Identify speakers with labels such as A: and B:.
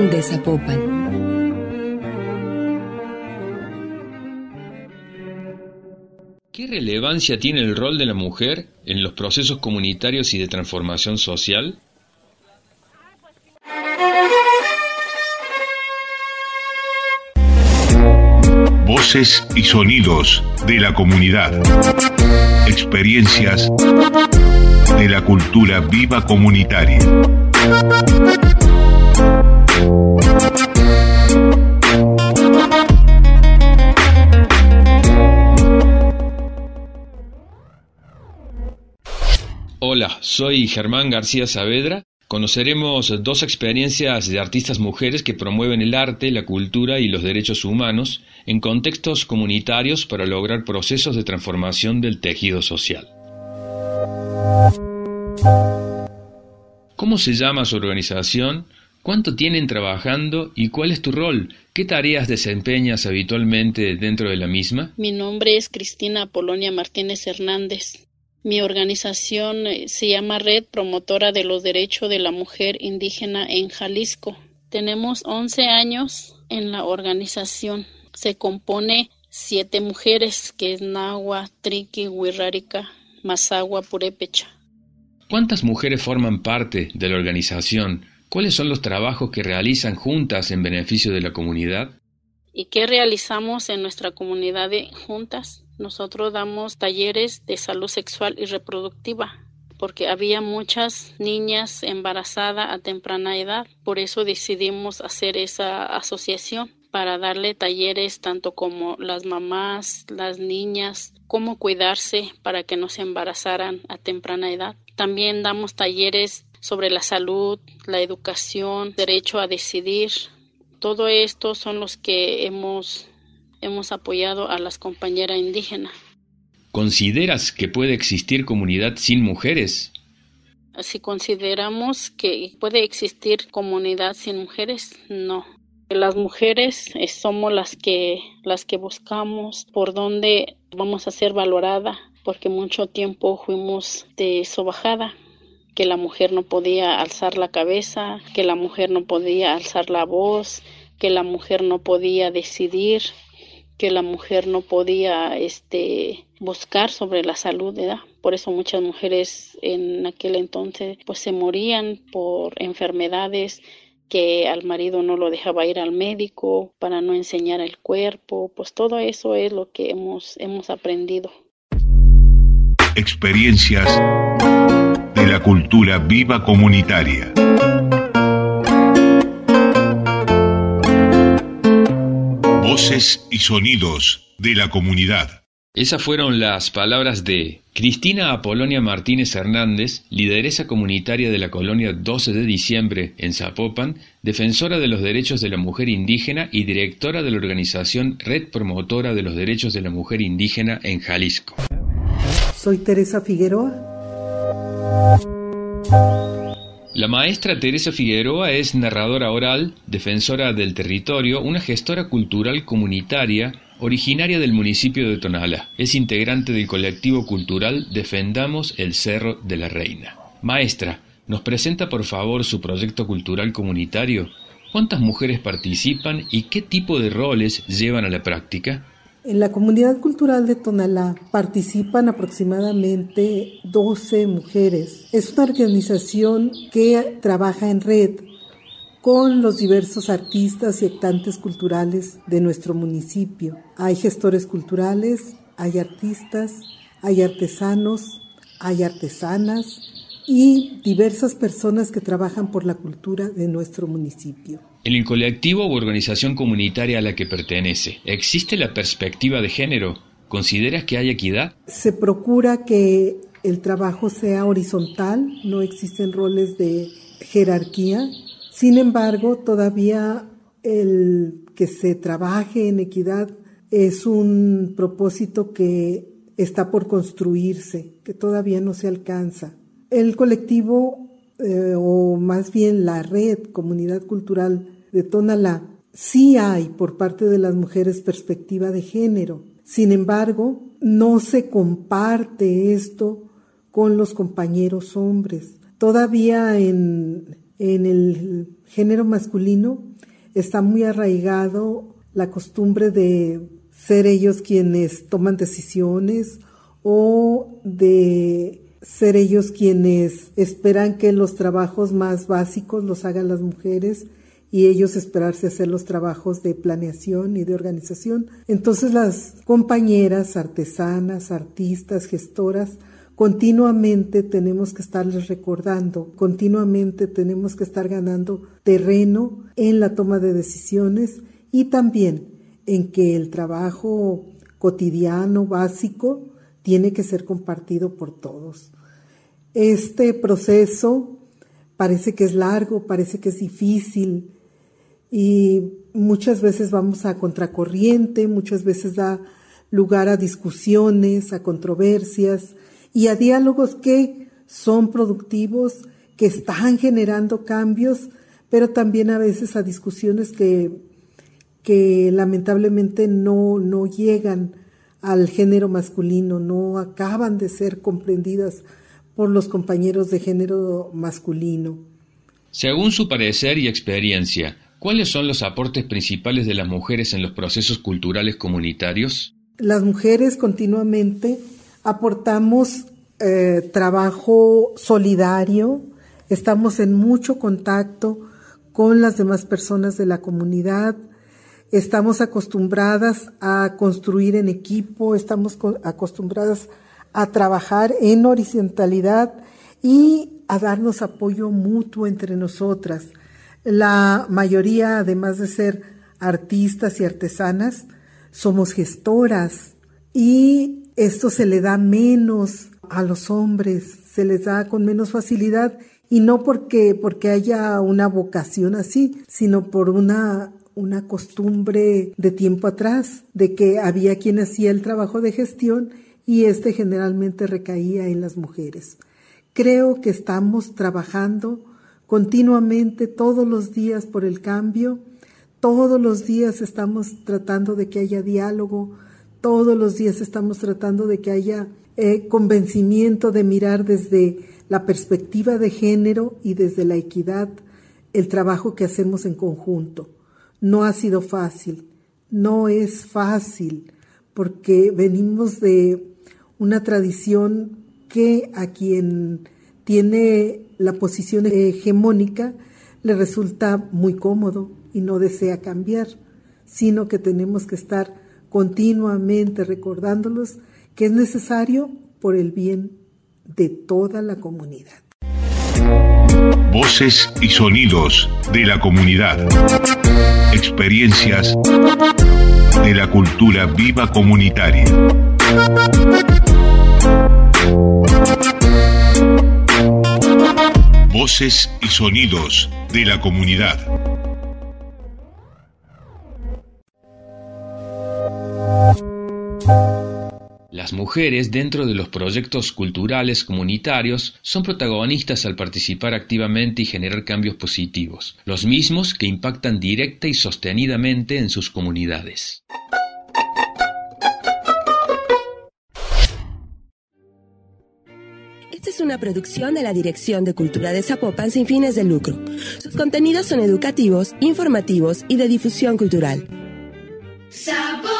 A: Gobernación de Zapopan.
B: ¿Qué relevancia tiene el rol de la mujer en los procesos comunitarios y de transformación social?
C: Voces y sonidos de la comunidad. Experiencias de la cultura viva comunitaria.
B: Soy Germán García Saavedra. Conoceremos dos experiencias de artistas mujeres que promueven el arte, la cultura y los derechos humanos en contextos comunitarios para lograr procesos de transformación del tejido social. ¿Cómo se llama su organización? ¿Cuánto tienen trabajando y cuál es tu rol? ¿Qué tareas desempeñas habitualmente dentro de la misma?
D: Mi nombre es Cristina Polonia Martínez Hernández. Mi organización eh, se llama Red Promotora de los Derechos de la Mujer Indígena en Jalisco. Tenemos 11 años en la organización. Se compone siete mujeres, que es Nahua, Triqui, Huirrárica, Mazagua, Purépecha.
B: ¿Cuántas mujeres forman parte de la organización? ¿Cuáles son los trabajos que realizan juntas en beneficio de la comunidad?
D: ¿Y qué realizamos en nuestra comunidad de juntas? nosotros damos talleres de salud sexual y reproductiva porque había muchas niñas embarazadas a temprana edad. Por eso decidimos hacer esa asociación para darle talleres tanto como las mamás, las niñas, cómo cuidarse para que no se embarazaran a temprana edad. También damos talleres sobre la salud, la educación, derecho a decidir. Todo esto son los que hemos hemos apoyado a las compañeras indígenas.
B: ¿Consideras que puede existir comunidad sin mujeres?
D: Si consideramos que puede existir comunidad sin mujeres, no. Las mujeres eh, somos las que las que buscamos por dónde vamos a ser valorada, porque mucho tiempo fuimos de sobajada, que la mujer no podía alzar la cabeza, que la mujer no podía alzar la voz, que la mujer no podía decidir, que la mujer no podía este buscar sobre la salud. Por eso muchas mujeres en aquel entonces pues se morían por enfermedades que al marido no lo dejaba ir al médico para no enseñar el cuerpo, pues todo eso es lo que hemos hemos aprendido.
C: Experiencias de la cultura viva comunitaria. Voces y sonidos de la comunidad.
B: Esas fueron las palabras de Cristina Apolonia Martínez Hernández, lideresa comunitaria de la colonia 12 de diciembre en Zapopan, defensora de los derechos de la mujer indígena y directora de la organización Red Promotora de los Derechos de la Mujer Indígena en Jalisco.
E: Soy Teresa Figueroa.
B: La maestra Teresa Figueroa es narradora oral, defensora del territorio, una gestora cultural comunitaria originaria del municipio de Tonala. Es integrante del colectivo cultural Defendamos el Cerro de la Reina. Maestra, ¿nos presenta por favor su proyecto cultural comunitario? ¿Cuántas mujeres participan y qué tipo de roles llevan a la práctica?
E: En la comunidad cultural de Tonalá participan aproximadamente 12 mujeres. Es una organización que trabaja en red con los diversos artistas y actantes culturales de nuestro municipio. Hay gestores culturales, hay artistas, hay artesanos, hay artesanas y diversas personas que trabajan por la cultura de nuestro municipio.
B: En el colectivo u organización comunitaria a la que pertenece, ¿existe la perspectiva de género? ¿Consideras que hay equidad?
E: Se procura que el trabajo sea horizontal, no existen roles de jerarquía. Sin embargo, todavía el que se trabaje en equidad es un propósito que está por construirse, que todavía no se alcanza. El colectivo eh, o más bien la red comunidad cultural de Tonalá, sí hay por parte de las mujeres perspectiva de género. Sin embargo, no se comparte esto con los compañeros hombres. Todavía en, En el género masculino está muy arraigado la costumbre de ser ellos quienes toman decisiones o de ser ellos quienes esperan que los trabajos más básicos los hagan las mujeres y ellos esperarse hacer los trabajos de planeación y de organización. Entonces las compañeras, artesanas, artistas, gestoras, continuamente tenemos que estarles recordando, continuamente tenemos que estar ganando terreno en la toma de decisiones y también en que el trabajo cotidiano, básico, tiene que ser compartido por todos. Este proceso parece que es largo, parece que es difícil y muchas veces vamos a contracorriente, muchas veces da lugar a discusiones, a controversias y a diálogos que son productivos, que están generando cambios, pero también a veces a discusiones que, que lamentablemente no, no llegan al género masculino, no acaban de ser comprendidas por los compañeros de género masculino.
B: Según su parecer y experiencia, ¿cuáles son los aportes principales de las mujeres en los procesos culturales comunitarios?
E: Las mujeres continuamente aportamos eh, trabajo solidario, estamos en mucho contacto con las demás personas de la comunidad, estamos acostumbradas a construir en equipo, estamos acostumbradas a trabajar en horizontalidad y a darnos apoyo mutuo entre nosotras. La mayoría, además de ser artistas y artesanas, somos gestoras y esto se le da menos a los hombres, se les da con menos facilidad y no porque, porque haya una vocación así, sino por una una costumbre de tiempo atrás, de que había quien hacía el trabajo de gestión y este generalmente recaía en las mujeres. Creo que estamos trabajando continuamente todos los días por el cambio, todos los días estamos tratando de que haya diálogo, todos los días estamos tratando de que haya eh, convencimiento de mirar desde la perspectiva de género y desde la equidad el trabajo que hacemos en conjunto. No ha sido fácil, no es fácil, porque venimos de una tradición que a quien tiene la posición hegemónica le resulta muy cómodo y no desea cambiar, sino que tenemos que estar continuamente recordándolos que es necesario por el bien de toda la comunidad.
C: Voces y sonidos de la comunidad. Experiencias de la cultura viva comunitaria. Voces y sonidos de la comunidad.
B: Las mujeres dentro de los proyectos culturales comunitarios son protagonistas al participar activamente y generar cambios positivos, los mismos que impactan directa y sostenidamente en sus comunidades.
A: Esta es una producción de la Dirección de Cultura de Zapopan sin fines de lucro. Sus contenidos son educativos, informativos y de difusión cultural. ¡Zapopan!